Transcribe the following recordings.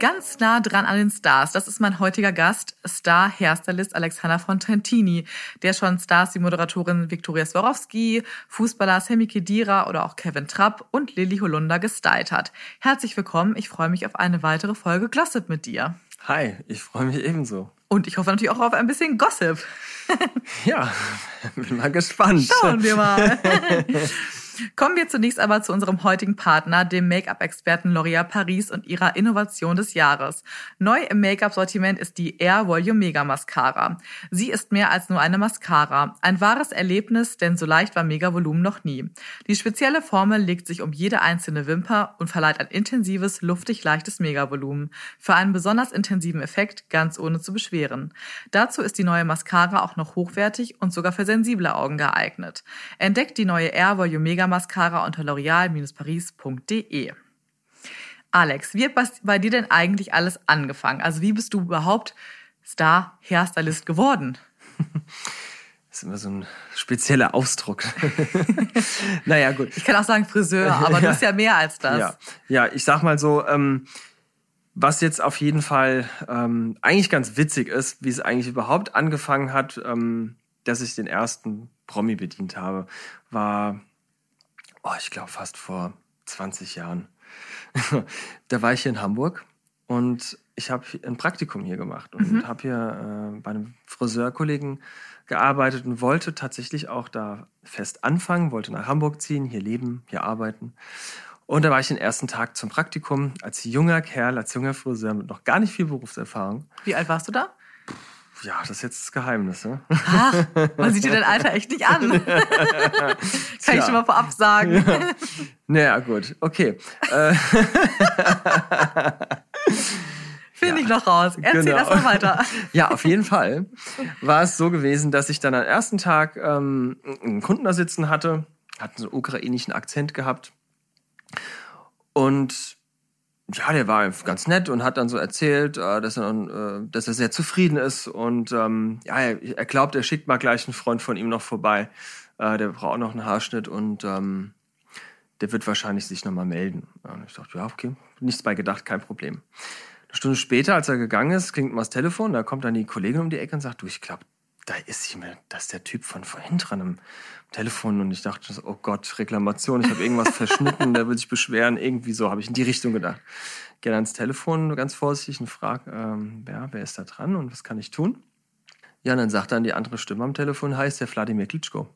Ganz nah dran an den Stars. Das ist mein heutiger Gast, Star-Hairstylist Alexander Fontantini, der schon Stars wie Moderatorin Viktoria Swarovski, Fußballer Sammy Kedira oder auch Kevin Trapp und Lilly Holunder gestylt hat. Herzlich willkommen. Ich freue mich auf eine weitere Folge Glossip mit dir. Hi, ich freue mich ebenso. Und ich hoffe natürlich auch auf ein bisschen Gossip. ja, bin mal gespannt. Schauen wir mal. Kommen wir zunächst aber zu unserem heutigen Partner, dem Make-up-Experten L'Oréal Paris und ihrer Innovation des Jahres. Neu im Make-up-Sortiment ist die Air Volume Mega Mascara. Sie ist mehr als nur eine Mascara. Ein wahres Erlebnis, denn so leicht war Mega Volumen noch nie. Die spezielle Formel legt sich um jede einzelne Wimper und verleiht ein intensives, luftig leichtes Mega-Volumen. Für einen besonders intensiven Effekt, ganz ohne zu beschweren. Dazu ist die neue Mascara auch noch hochwertig und sogar für sensible Augen geeignet. Entdeckt die neue Air Volume Mega Mascara unter l'oreal-paris.de. Alex, wie hat bei dir denn eigentlich alles angefangen? Also wie bist du überhaupt Star-Hairstylist geworden? Das ist immer so ein spezieller Ausdruck. naja, gut. Ich kann auch sagen Friseur, aber du bist ja mehr als das. Ja, ja ich sag mal so, ähm, was jetzt auf jeden Fall ähm, eigentlich ganz witzig ist, wie es eigentlich überhaupt angefangen hat, ähm, dass ich den ersten Promi bedient habe, war oh, ich glaube fast vor 20 Jahren. da war ich hier in Hamburg und ich habe ein Praktikum hier gemacht und mhm. habe hier äh, bei einem Friseurkollegen gearbeitet und wollte tatsächlich auch da fest anfangen, wollte nach Hamburg ziehen, hier leben, hier arbeiten. Und da war ich den ersten Tag zum Praktikum als junger Kerl, als junger Friseur mit noch gar nicht viel Berufserfahrung. Wie alt warst du da? Ja, das ist jetzt das Geheimnis. Ne? Ach, man sieht dir dein Alter echt nicht an. Kann Tja. ich schon mal vorab sagen. Ja. Naja, gut. Okay. Äh. Finde ja. ich noch raus. Erzähl genau. mal weiter. Ja, auf jeden Fall war es so gewesen, dass ich dann am ersten Tag ähm, einen Kunden da sitzen hatte, hat einen ukrainischen Akzent gehabt. Und ja, der war ganz nett und hat dann so erzählt, äh, dass er, äh, dass er sehr zufrieden ist und ähm, ja, er glaubt, er schickt mal gleich einen Freund von ihm noch vorbei. Äh, der braucht auch noch einen Haarschnitt und ähm, der wird wahrscheinlich sich nochmal melden. Und ich dachte, ja, okay, nichts bei gedacht, kein Problem. Eine Stunde später, als er gegangen ist, klingt mal das Telefon, da kommt dann die Kollegin um die Ecke und sagt, du, ich glaube, da ist jemand, das ist der Typ von vorhin dran im Telefon und ich dachte, oh Gott, Reklamation, ich habe irgendwas verschnitten, der will sich beschweren, irgendwie so, habe ich in die Richtung gedacht. Gehe dann ans Telefon ganz vorsichtig und frage, ähm, ja, wer ist da dran und was kann ich tun? Ja, und dann sagt dann die andere Stimme am Telefon, heißt der Wladimir Klitschko.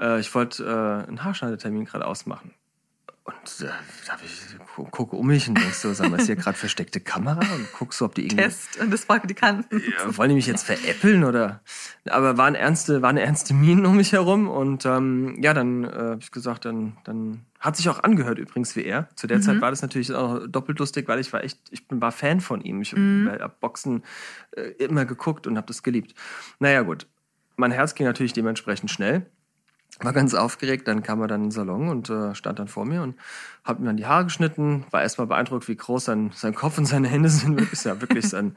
Äh, ich wollte äh, einen Haarschneidetermin gerade ausmachen. Und äh, ich gucke um mich und denkst so, sag mal, ist hier gerade versteckte Kamera? Und guckst so, ob die irgendwie. Test und das Praktikanten. Ja, wollen die mich jetzt veräppeln oder? Aber waren ernste, waren ernste Minen um mich herum und ähm, ja, dann äh, habe ich gesagt, dann, dann hat sich auch angehört übrigens wie er. Zu der mhm. Zeit war das natürlich auch doppelt lustig, weil ich war echt, ich bin, war Fan von ihm. Ich mhm. habe Boxen äh, immer geguckt und habe das geliebt. Naja, gut. Mein Herz ging natürlich dementsprechend schnell war ganz aufgeregt, dann kam er dann in den Salon und äh, stand dann vor mir und hat mir dann die Haare geschnitten, war erstmal beeindruckt, wie groß sein, sein Kopf und seine Hände sind. Ist ja wirklich ein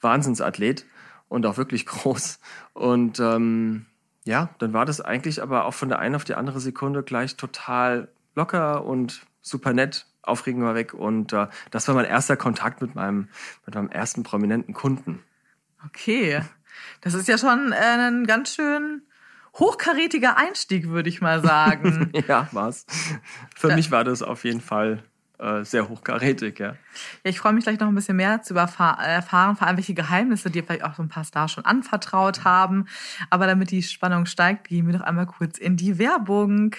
Wahnsinnsathlet und auch wirklich groß. Und ähm, ja, dann war das eigentlich aber auch von der einen auf die andere Sekunde gleich total locker und super nett. Aufregung war weg und äh, das war mein erster Kontakt mit meinem, mit meinem ersten prominenten Kunden. Okay, das ist ja schon äh, ein ganz schön hochkarätiger Einstieg, würde ich mal sagen. ja, war's. Für ja. mich war das auf jeden Fall äh, sehr hochkarätig, ja. Ja, ich freue mich gleich noch ein bisschen mehr zu erfahren, vor allem welche Geheimnisse dir vielleicht auch so ein paar Stars schon anvertraut haben. Aber damit die Spannung steigt, gehen wir noch einmal kurz in die Werbung.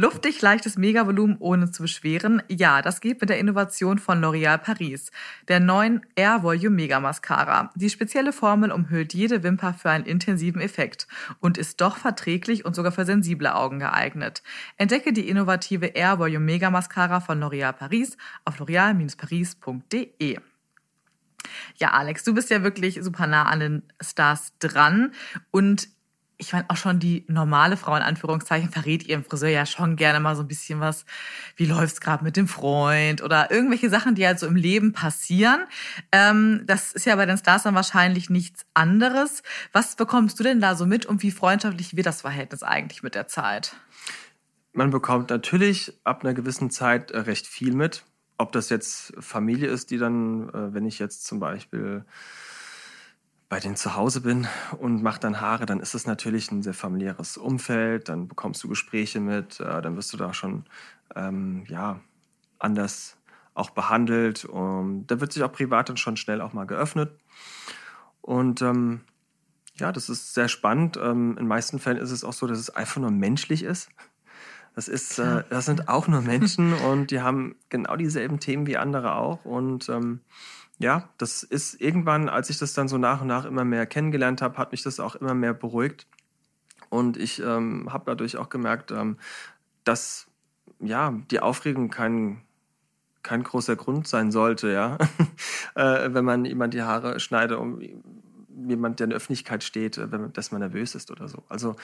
Luftig leichtes Megavolumen ohne zu beschweren. Ja, das geht mit der Innovation von L'Oréal Paris, der neuen Air Volume Mega Mascara. Die spezielle Formel umhüllt jede Wimper für einen intensiven Effekt und ist doch verträglich und sogar für sensible Augen geeignet. Entdecke die innovative Air Volume Mega Mascara von L'Oréal Paris auf l'oreal-paris.de. Ja, Alex, du bist ja wirklich super nah an den Stars dran und ich meine, auch schon die normale Frau in Anführungszeichen verrät ihrem Friseur ja schon gerne mal so ein bisschen was, wie läuft's gerade mit dem Freund oder irgendwelche Sachen, die halt so im Leben passieren. Ähm, das ist ja bei den Stars dann wahrscheinlich nichts anderes. Was bekommst du denn da so mit und wie freundschaftlich wird das Verhältnis eigentlich mit der Zeit? Man bekommt natürlich ab einer gewissen Zeit äh, recht viel mit. Ob das jetzt Familie ist, die dann, äh, wenn ich jetzt zum Beispiel bei denen zu Hause bin und mache dann Haare, dann ist es natürlich ein sehr familiäres Umfeld, dann bekommst du Gespräche mit, äh, dann wirst du da schon ähm, ja, anders auch behandelt. Und da wird sich auch privat dann schon schnell auch mal geöffnet. Und ähm, ja, das ist sehr spannend. Ähm, in den meisten Fällen ist es auch so, dass es einfach nur menschlich ist. Das ist, äh, das sind auch nur Menschen und die haben genau dieselben Themen wie andere auch. Und ähm, ja, das ist irgendwann, als ich das dann so nach und nach immer mehr kennengelernt habe, hat mich das auch immer mehr beruhigt. Und ich ähm, habe dadurch auch gemerkt, ähm, dass ja die Aufregung kein kein großer Grund sein sollte, ja, äh, wenn man jemand die Haare schneidet, um jemand, der in der Öffentlichkeit steht, äh, man, dass man nervös ist oder so. Also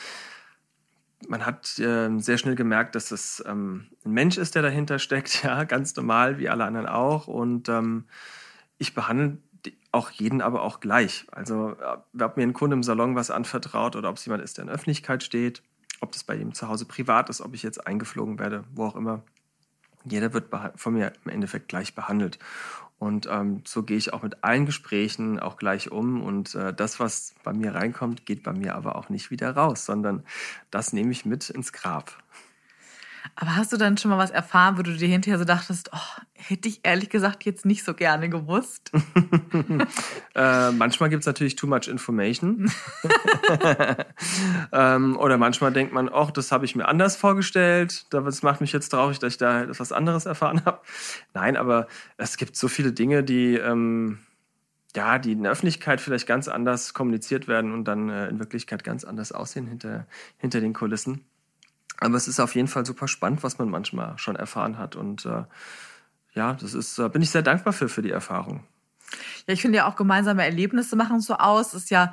man hat äh, sehr schnell gemerkt, dass es ähm, ein Mensch ist, der dahinter steckt, ja, ganz normal wie alle anderen auch. Und ähm, ich behandle auch jeden aber auch gleich. Also ob mir ein Kunde im Salon was anvertraut oder ob es jemand ist, der in Öffentlichkeit steht, ob das bei ihm zu Hause privat ist, ob ich jetzt eingeflogen werde, wo auch immer. Jeder wird von mir im Endeffekt gleich behandelt. Und ähm, so gehe ich auch mit allen Gesprächen auch gleich um. Und äh, das, was bei mir reinkommt, geht bei mir aber auch nicht wieder raus, sondern das nehme ich mit ins Grab. Aber hast du dann schon mal was erfahren, wo du dir hinterher so dachtest, oh, hätte ich ehrlich gesagt jetzt nicht so gerne gewusst? äh, manchmal gibt es natürlich too much information. ähm, oder manchmal denkt man, oh, das habe ich mir anders vorgestellt. Das macht mich jetzt traurig, dass ich da etwas anderes erfahren habe. Nein, aber es gibt so viele Dinge, die... Ähm, ja, die in der Öffentlichkeit vielleicht ganz anders kommuniziert werden und dann äh, in Wirklichkeit ganz anders aussehen hinter, hinter den Kulissen. Aber es ist auf jeden Fall super spannend, was man manchmal schon erfahren hat. Und äh, ja, das ist, äh, bin ich sehr dankbar für, für die Erfahrung. Ja, ich finde ja auch gemeinsame Erlebnisse machen so aus. Das ist ja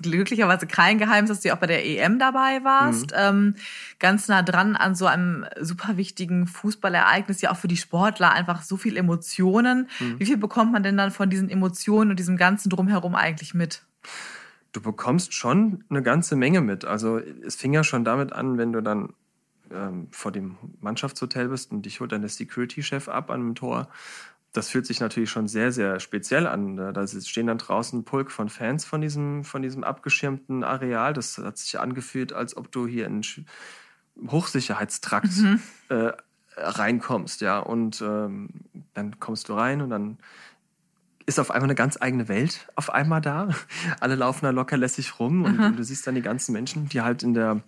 glücklicherweise kein Geheimnis, dass du auch bei der EM dabei warst. Mhm. Ähm, ganz nah dran an so einem super wichtigen Fußballereignis, ja auch für die Sportler einfach so viel Emotionen. Mhm. Wie viel bekommt man denn dann von diesen Emotionen und diesem ganzen Drumherum eigentlich mit? Du bekommst schon eine ganze Menge mit. Also es fing ja schon damit an, wenn du dann ähm, vor dem Mannschaftshotel bist und dich holt dann der Security-Chef ab an einem Tor. Das fühlt sich natürlich schon sehr, sehr speziell an. Da stehen dann draußen ein Pulk von Fans von diesem, von diesem abgeschirmten Areal. Das hat sich angefühlt, als ob du hier in Hochsicherheitstrakt mhm. äh, reinkommst, ja. Und ähm, dann kommst du rein und dann ist auf einmal eine ganz eigene Welt auf einmal da. Alle laufen da locker lässig rum und, und, du siehst dann die ganzen Menschen, die halt in der,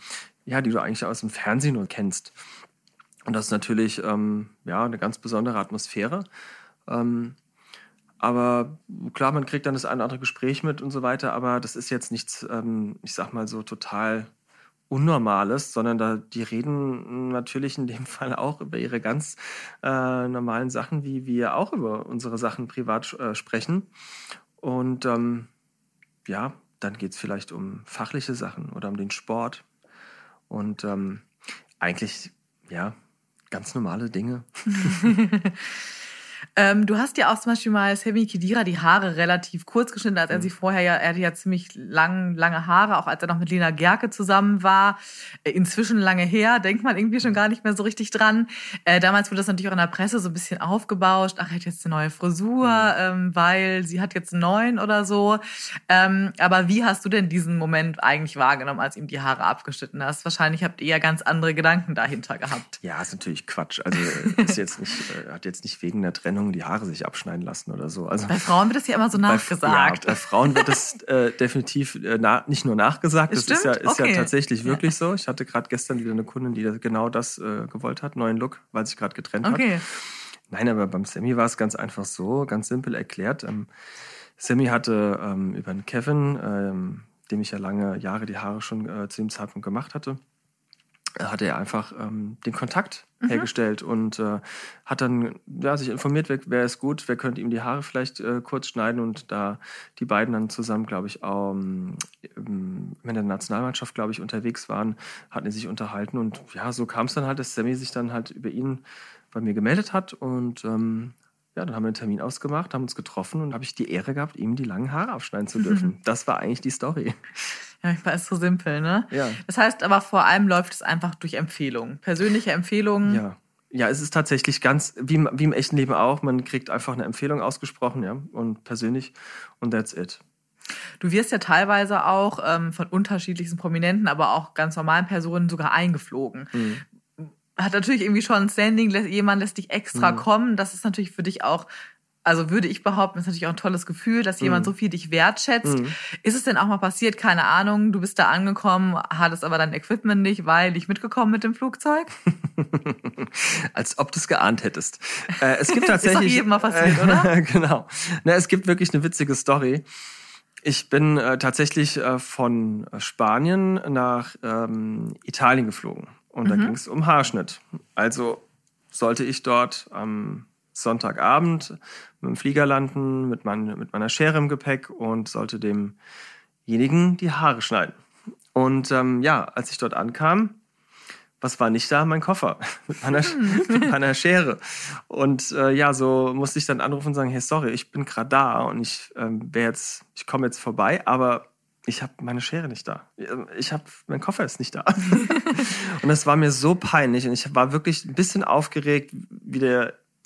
ja, die du eigentlich aus dem Fernsehen nur kennst. Und das ist natürlich ähm, ja eine ganz besondere Atmosphäre. Ähm, aber klar, man kriegt dann das eine oder andere Gespräch mit und so weiter, aber das ist jetzt nichts, ähm, ich sag mal so total Unnormales, sondern da die reden natürlich in dem Fall auch über ihre ganz äh, normalen Sachen, wie wir auch über unsere Sachen privat äh, sprechen. Und ähm, ja, dann geht es vielleicht um fachliche Sachen oder um den Sport und ähm, eigentlich, ja, ganz normale Dinge. Ähm, du hast ja auch zum Beispiel mal Semi Kidira die Haare relativ kurz geschnitten, als er mhm. sie vorher ja, er hatte ja ziemlich lang, lange Haare, auch als er noch mit Lena Gerke zusammen war. Äh, inzwischen lange her, denkt man irgendwie schon gar nicht mehr so richtig dran. Äh, damals wurde das natürlich auch in der Presse so ein bisschen aufgebauscht. Ach, er hat jetzt eine neue Frisur, mhm. ähm, weil sie hat jetzt einen neuen oder so. Ähm, aber wie hast du denn diesen Moment eigentlich wahrgenommen, als ihm die Haare abgeschnitten hast? Wahrscheinlich habt ihr ja ganz andere Gedanken dahinter gehabt. Ja, ist natürlich Quatsch. Also ist jetzt nicht, äh, hat jetzt nicht wegen der Trennung Trennung die Haare sich abschneiden lassen oder so. Also bei Frauen wird das ja immer so nachgesagt. Bei, ja, bei Frauen wird das äh, definitiv äh, na, nicht nur nachgesagt, das ist ja, ist okay. ja tatsächlich wirklich so. Ich hatte gerade gestern wieder eine Kundin, die genau das äh, gewollt hat, neuen Look, weil sich gerade getrennt okay. hat. Nein, aber beim Sammy war es ganz einfach so, ganz simpel erklärt. Ähm, Sammy hatte ähm, über einen Kevin, ähm, dem ich ja lange Jahre die Haare schon äh, zu dem Zeitpunkt gemacht hatte, hat er einfach ähm, den Kontakt mhm. hergestellt und äh, hat dann ja, sich informiert, wer, wer ist gut, wer könnte ihm die Haare vielleicht äh, kurz schneiden und da die beiden dann zusammen, glaube ich, ähm, in der Nationalmannschaft, glaube ich, unterwegs waren, hatten sie sich unterhalten und ja, so kam es dann halt, dass Sammy sich dann halt über ihn bei mir gemeldet hat und ähm, ja, dann haben wir einen Termin ausgemacht, haben uns getroffen und habe ich die Ehre gehabt, ihm die langen Haare aufschneiden zu dürfen. Mhm. Das war eigentlich die Story. Ja, ich weiß, so simpel, ne? Ja. Das heißt aber vor allem läuft es einfach durch Empfehlungen. Persönliche Empfehlungen. Ja. Ja, es ist tatsächlich ganz, wie, wie im echten Leben auch, man kriegt einfach eine Empfehlung ausgesprochen, ja, und persönlich, und that's it. Du wirst ja teilweise auch ähm, von unterschiedlichsten Prominenten, aber auch ganz normalen Personen sogar eingeflogen. Mhm hat natürlich irgendwie schon ein Standing, jemand lässt dich extra mhm. kommen. Das ist natürlich für dich auch, also würde ich behaupten, ist natürlich auch ein tolles Gefühl, dass jemand mhm. so viel dich wertschätzt. Mhm. Ist es denn auch mal passiert, keine Ahnung, du bist da angekommen, hattest aber dein Equipment nicht, weil nicht mitgekommen mit dem Flugzeug? Als ob du es geahnt hättest. Äh, es gibt tatsächlich. ist doch jedem mal passiert, oder? genau. Na, es gibt wirklich eine witzige Story. Ich bin äh, tatsächlich äh, von Spanien nach ähm, Italien geflogen. Und mhm. da ging es um Haarschnitt. Also sollte ich dort am Sonntagabend mit dem Flieger landen, mit, mein, mit meiner Schere im Gepäck und sollte demjenigen die Haare schneiden. Und ähm, ja, als ich dort ankam, was war nicht da? Mein Koffer mit meiner, hm. mit meiner Schere. Und äh, ja, so musste ich dann anrufen und sagen, hey, sorry, ich bin gerade da und ich ähm, jetzt, ich komme jetzt vorbei, aber ich habe meine Schere nicht da. Ich habe, mein Koffer ist nicht da. und das war mir so peinlich und ich war wirklich ein bisschen aufgeregt, wie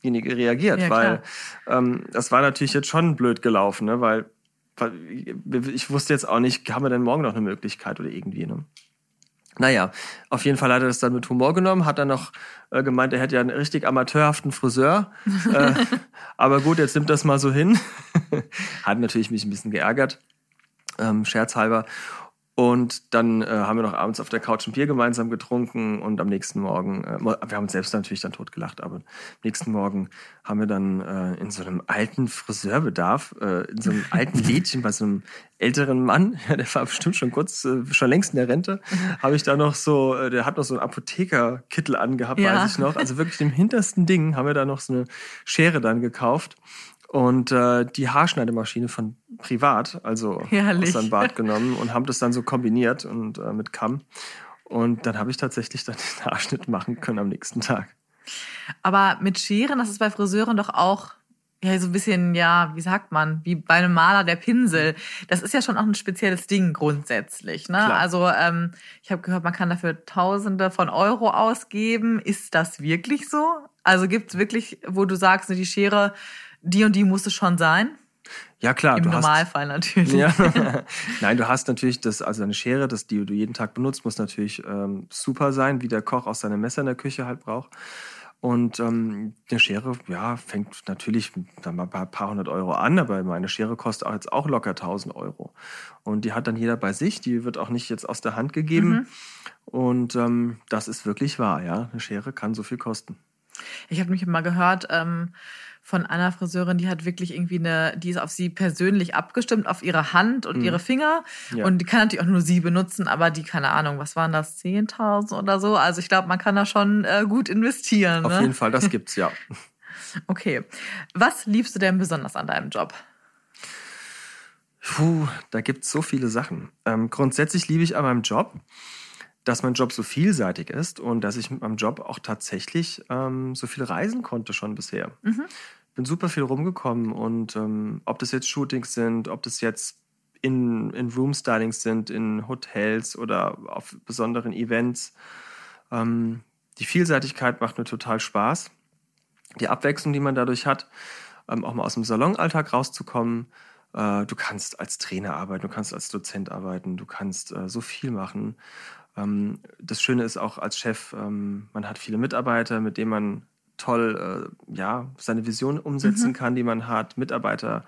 derjenige reagiert, ja, weil ähm, das war natürlich jetzt schon blöd gelaufen, ne? weil, weil ich wusste jetzt auch nicht, haben wir denn morgen noch eine Möglichkeit oder irgendwie, ne? Naja, auf jeden Fall hat er das dann mit Humor genommen, hat dann noch äh, gemeint, er hätte ja einen richtig amateurhaften Friseur. äh, aber gut, jetzt nimmt das mal so hin. hat natürlich mich ein bisschen geärgert ähm, scherzhalber. Und dann äh, haben wir noch abends auf der Couch ein Bier gemeinsam getrunken und am nächsten Morgen, äh, wir haben uns selbst natürlich dann totgelacht, aber am nächsten Morgen haben wir dann äh, in so einem alten Friseurbedarf, äh, in so einem alten Lädchen bei so einem älteren Mann, ja, der war bestimmt schon kurz, äh, schon längst in der Rente, habe ich da noch so, äh, der hat noch so einen Apothekerkittel angehabt, ja. weiß ich noch. Also wirklich dem hintersten Ding haben wir da noch so eine Schere dann gekauft und äh, die Haarschneidemaschine von privat, also Herrlich. aus seinem Bad genommen und haben das dann so kombiniert und äh, mit Kamm. Und dann habe ich tatsächlich dann den Haarschnitt machen können am nächsten Tag. Aber mit Scheren, das ist bei Friseuren doch auch ja so ein bisschen, ja, wie sagt man, wie bei einem Maler der Pinsel. Das ist ja schon auch ein spezielles Ding grundsätzlich. Ne? Klar. Also ähm, ich habe gehört, man kann dafür Tausende von Euro ausgeben. Ist das wirklich so? Also gibt es wirklich, wo du sagst, die Schere die und die muss es schon sein? Ja, klar. Im Normalfall hast, natürlich. Ja. Nein, du hast natürlich das, also eine Schere, das, die du jeden Tag benutzt, muss natürlich ähm, super sein, wie der Koch auch seine Messer in der Küche halt braucht. Und ähm, eine Schere, ja, fängt natürlich dann mal ein paar hundert Euro an, aber meine Schere kostet auch jetzt auch locker 1000 Euro. Und die hat dann jeder bei sich, die wird auch nicht jetzt aus der Hand gegeben. Mhm. Und ähm, das ist wirklich wahr, ja. Eine Schere kann so viel kosten. Ich habe mich mal gehört, ähm, von einer Friseurin, die hat wirklich irgendwie eine, die ist auf sie persönlich abgestimmt, auf ihre Hand und mhm. ihre Finger. Ja. Und die kann natürlich auch nur sie benutzen, aber die, keine Ahnung, was waren das, 10.000 oder so? Also ich glaube, man kann da schon äh, gut investieren. Auf ne? jeden Fall, das gibt's, ja. okay. Was liebst du denn besonders an deinem Job? Puh, da gibt's so viele Sachen. Ähm, grundsätzlich liebe ich an meinem Job, dass mein Job so vielseitig ist und dass ich mit meinem Job auch tatsächlich ähm, so viel reisen konnte schon bisher. Mhm bin super viel rumgekommen und ähm, ob das jetzt Shootings sind, ob das jetzt in, in Room-Stylings sind, in Hotels oder auf besonderen Events. Ähm, die Vielseitigkeit macht mir total Spaß. Die Abwechslung, die man dadurch hat, ähm, auch mal aus dem Salonalltag rauszukommen. Äh, du kannst als Trainer arbeiten, du kannst als Dozent arbeiten, du kannst äh, so viel machen. Ähm, das Schöne ist auch als Chef, ähm, man hat viele Mitarbeiter, mit denen man toll äh, ja, seine Vision umsetzen mhm. kann, die man hat, Mitarbeiter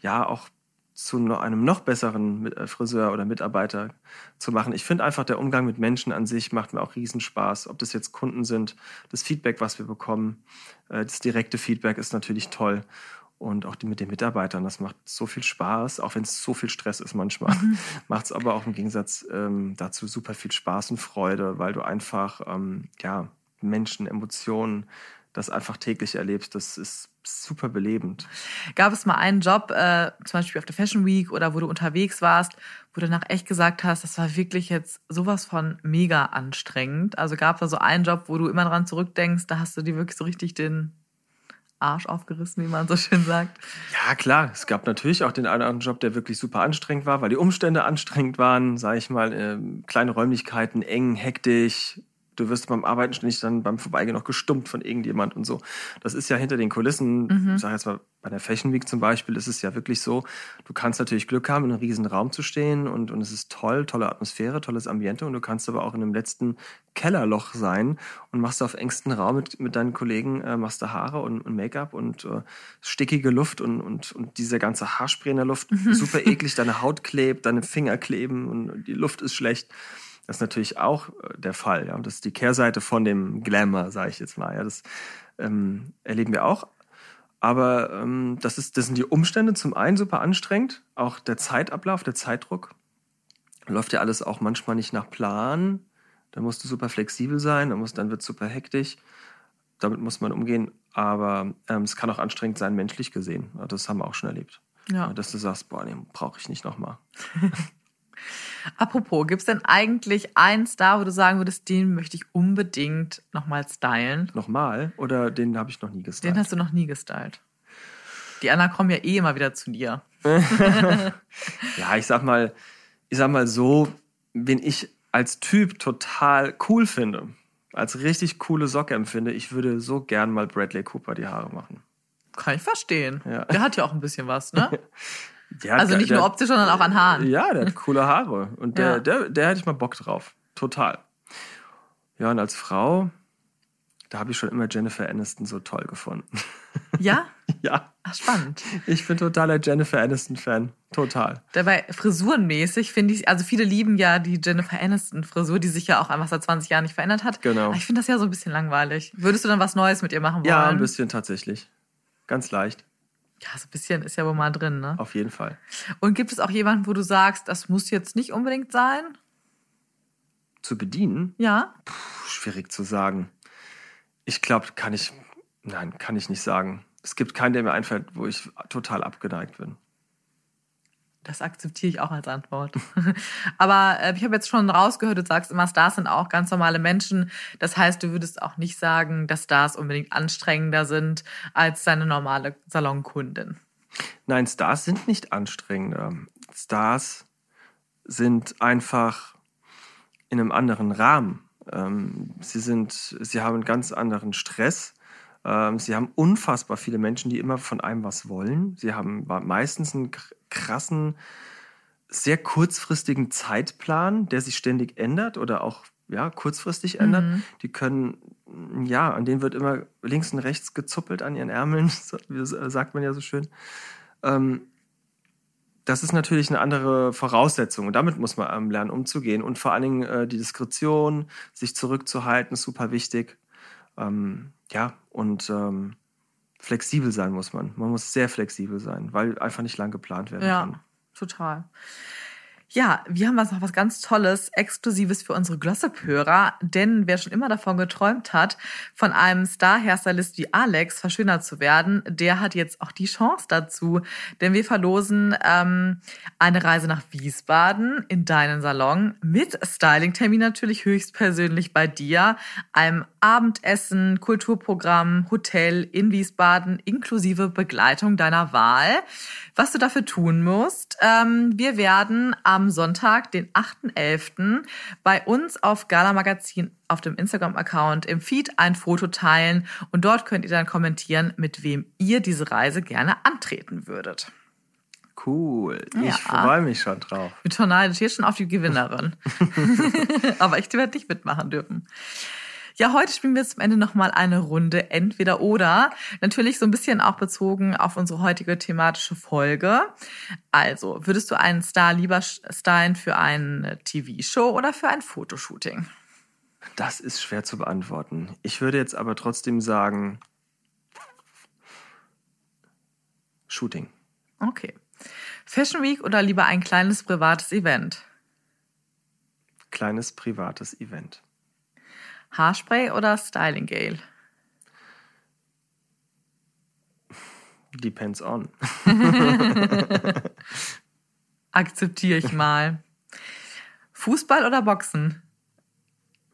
ja auch zu einem noch besseren äh, Friseur oder Mitarbeiter zu machen. Ich finde einfach, der Umgang mit Menschen an sich macht mir auch Riesenspaß. Ob das jetzt Kunden sind, das Feedback, was wir bekommen, äh, das direkte Feedback ist natürlich toll. Und auch die mit den Mitarbeitern. Das macht so viel Spaß, auch wenn es so viel Stress ist manchmal. Mhm. Macht es aber auch im Gegensatz ähm, dazu super viel Spaß und Freude, weil du einfach ähm, ja, Menschen, Emotionen, das einfach täglich erlebst. Das ist super belebend. Gab es mal einen Job, äh, zum Beispiel auf der Fashion Week oder wo du unterwegs warst, wo du danach echt gesagt hast, das war wirklich jetzt sowas von mega anstrengend? Also gab es da so einen Job, wo du immer dran zurückdenkst, da hast du dir wirklich so richtig den Arsch aufgerissen, wie man so schön sagt? Ja, klar. Es gab natürlich auch den einen oder anderen Job, der wirklich super anstrengend war, weil die Umstände anstrengend waren, sage ich mal, äh, kleine Räumlichkeiten, eng, hektisch, du wirst beim Arbeiten ständig dann beim Vorbeigehen noch gestummt von irgendjemand und so. Das ist ja hinter den Kulissen, Mhm. ich sag jetzt mal, bei der Fashion Week zum Beispiel ist es ja wirklich so, du kannst natürlich Glück haben, in einem riesen Raum zu stehen und, und es ist toll, tolle Atmosphäre, tolles Ambiente und du kannst aber auch in einem letzten Kellerloch sein und machst auf engstem Raum mit, mit deinen Kollegen, äh, machst da Haare und, und Make-up und äh, stickige Luft und, und, und dieser ganze Haarspray in der Luft, super eklig, deine Haut klebt, deine Finger kleben und die Luft ist schlecht. Das ist natürlich auch äh, der Fall. Ja. Das ist die Kehrseite von dem Glamour, sage ich jetzt mal. Ja. Das ähm, erleben wir auch. Aber ähm, das, ist, das sind die Umstände zum einen super anstrengend, auch der Zeitablauf, der Zeitdruck. Läuft ja alles auch manchmal nicht nach Plan. Da musst du super flexibel sein, dann, muss, dann wird es super hektisch. Damit muss man umgehen. Aber ähm, es kann auch anstrengend sein, menschlich gesehen. Das haben wir auch schon erlebt. Ja. Dass du sagst, boah, nee, brauche ich nicht nochmal. Apropos, gibt es denn eigentlich einen Star, wo du sagen würdest, den möchte ich unbedingt nochmal stylen? Nochmal? Oder den habe ich noch nie Den gestylt? hast du noch nie gestylt. Die anderen kommen ja eh immer wieder zu dir. Ja, ich sag mal, ich sag mal so, wen ich als Typ total cool finde, als richtig coole Socke empfinde, ich würde so gern mal Bradley Cooper die Haare machen. Kann ich verstehen. Ja. Der hat ja auch ein bisschen was, ne? Also nicht der, nur optisch, sondern auch an Haaren. Ja, der hat coole Haare. Und der, Ja. der, der hätte ich mal Bock drauf. Total. Ja, und als Frau, da habe ich schon immer Jennifer Aniston so toll gefunden. Ja? ja, Ach, spannend. ich bin totaler Jennifer Aniston-Fan. Total. Dabei frisurenmäßig finde ich, also viele lieben ja die Jennifer Aniston Frisur, die sich ja auch einfach seit 20 Jahren nicht verändert hat. Genau. Aber ich finde das ja so ein bisschen langweilig. Würdest du dann was Neues mit ihr machen wollen? Ja, ein bisschen tatsächlich. Ganz leicht. Ja, so ein bisschen ist ja wohl mal drin, ne? Auf jeden Fall. Und gibt es auch jemanden, wo du sagst, das muss jetzt nicht unbedingt sein? Zu bedienen? Ja? Puh, schwierig zu sagen. Ich glaube, kann ich, nein, kann ich nicht sagen. Es gibt keinen, der mir einfällt, wo ich total abgeneigt bin. Das akzeptiere ich auch als Antwort. Aber äh, ich habe jetzt schon rausgehört, du sagst immer, Stars sind auch ganz normale Menschen. Das heißt, du würdest auch nicht sagen, dass Stars unbedingt anstrengender sind als deine normale Salonkundin. Nein, Stars sind nicht anstrengender. Stars sind einfach in einem anderen Rahmen. Ähm, sie sind, sie haben einen ganz anderen Stress. Ähm, sie haben unfassbar viele Menschen, die immer von einem was wollen. Sie haben meistens einen kr- krassen, sehr kurzfristigen Zeitplan, der sich ständig ändert oder auch ja, kurzfristig ändert. Die können, ja, an denen wird immer links und rechts gezuppelt an ihren Ärmeln, sagt man ja so schön. Ähm, das ist natürlich eine andere Voraussetzung und damit muss man ähm, lernen umzugehen und vor allen Dingen äh, die Diskretion, sich zurückzuhalten, ist super wichtig. Ähm, ja, und ähm, flexibel sein muss man. Man muss sehr flexibel sein, weil einfach nicht lang geplant werden Ja, kann. total. Ja, wir haben was noch was ganz Tolles, Exklusives für unsere Glossip-Hörer. Denn wer schon immer davon geträumt hat, von einem Star-Hairstylist wie Alex verschönert zu werden, der hat jetzt auch die Chance dazu. Denn wir verlosen ähm, eine Reise nach Wiesbaden in deinen Salon mit Styling-Termin natürlich höchstpersönlich bei dir, einem Abendessen, Kulturprogramm, Hotel in Wiesbaden inklusive Begleitung deiner Wahl. Was du dafür tun musst, ähm, wir werden am Sonntag, den 8.11., bei uns auf Gala Magazin auf dem Instagram-Account im Feed ein Foto teilen und dort könnt ihr dann kommentieren, mit wem ihr diese Reise gerne antreten würdet. Cool. Ja. Ich freue mich schon drauf. Ich bin schon auf die Gewinnerin. Aber ich werde nicht mitmachen dürfen. Ja, heute spielen wir zum Ende nochmal eine Runde entweder oder. Natürlich so ein bisschen auch bezogen auf unsere heutige thematische Folge. Also, würdest du einen Star lieber stylen für eine TV-Show oder für ein Fotoshooting? Das ist schwer zu beantworten. Ich würde jetzt aber trotzdem sagen, Shooting. Okay. Fashion Week oder lieber ein kleines privates Event? Kleines privates Event. Haarspray oder Styling Gale? Depends on. Akzeptiere ich mal. Fußball oder Boxen?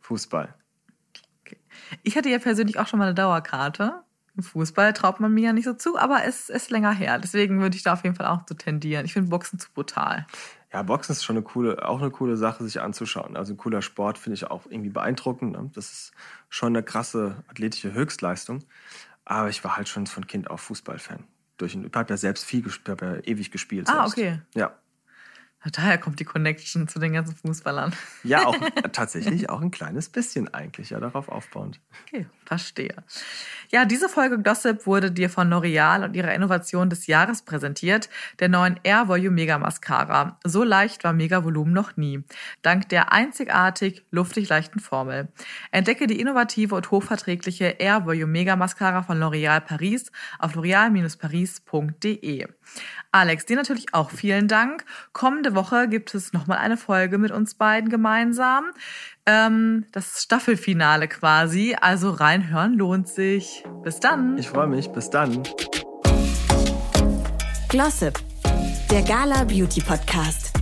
Fußball. Okay. Ich hatte ja persönlich auch schon mal eine Dauerkarte. Im Fußball traut man mir ja nicht so zu, aber es ist länger her. Deswegen würde ich da auf jeden Fall auch so tendieren. Ich finde Boxen zu brutal. Ja, Boxen ist schon eine coole, auch eine coole Sache, sich anzuschauen. Also ein cooler Sport finde ich auch irgendwie beeindruckend. Ne? Das ist schon eine krasse athletische Höchstleistung. Aber ich war halt schon von Kind auf Fußballfan. Durch, ich habe ja selbst viel gespielt, habe ja ewig gespielt. Ah, selbst. okay. Ja. Daher kommt die Connection zu den ganzen Fußballern. Ja, auch tatsächlich auch ein kleines bisschen eigentlich, ja, darauf aufbauend. Okay, verstehe. Ja, diese Folge Gossip wurde dir von L'Oreal und ihrer Innovation des Jahres präsentiert, der neuen Air Volume Mega Mascara. So leicht war Mega Volumen noch nie. Dank der einzigartig luftig leichten Formel. Entdecke die innovative und hochverträgliche Air Volume Mega Mascara von L'Oreal Paris auf l'oreal-paris.de. Alex, dir natürlich auch vielen Dank. Kommende Woche gibt es nochmal eine Folge mit uns beiden gemeinsam. Ähm, das Staffelfinale quasi. Also reinhören lohnt sich. Bis dann. Ich freue mich. Bis dann. Glossip, der Gala Beauty Podcast.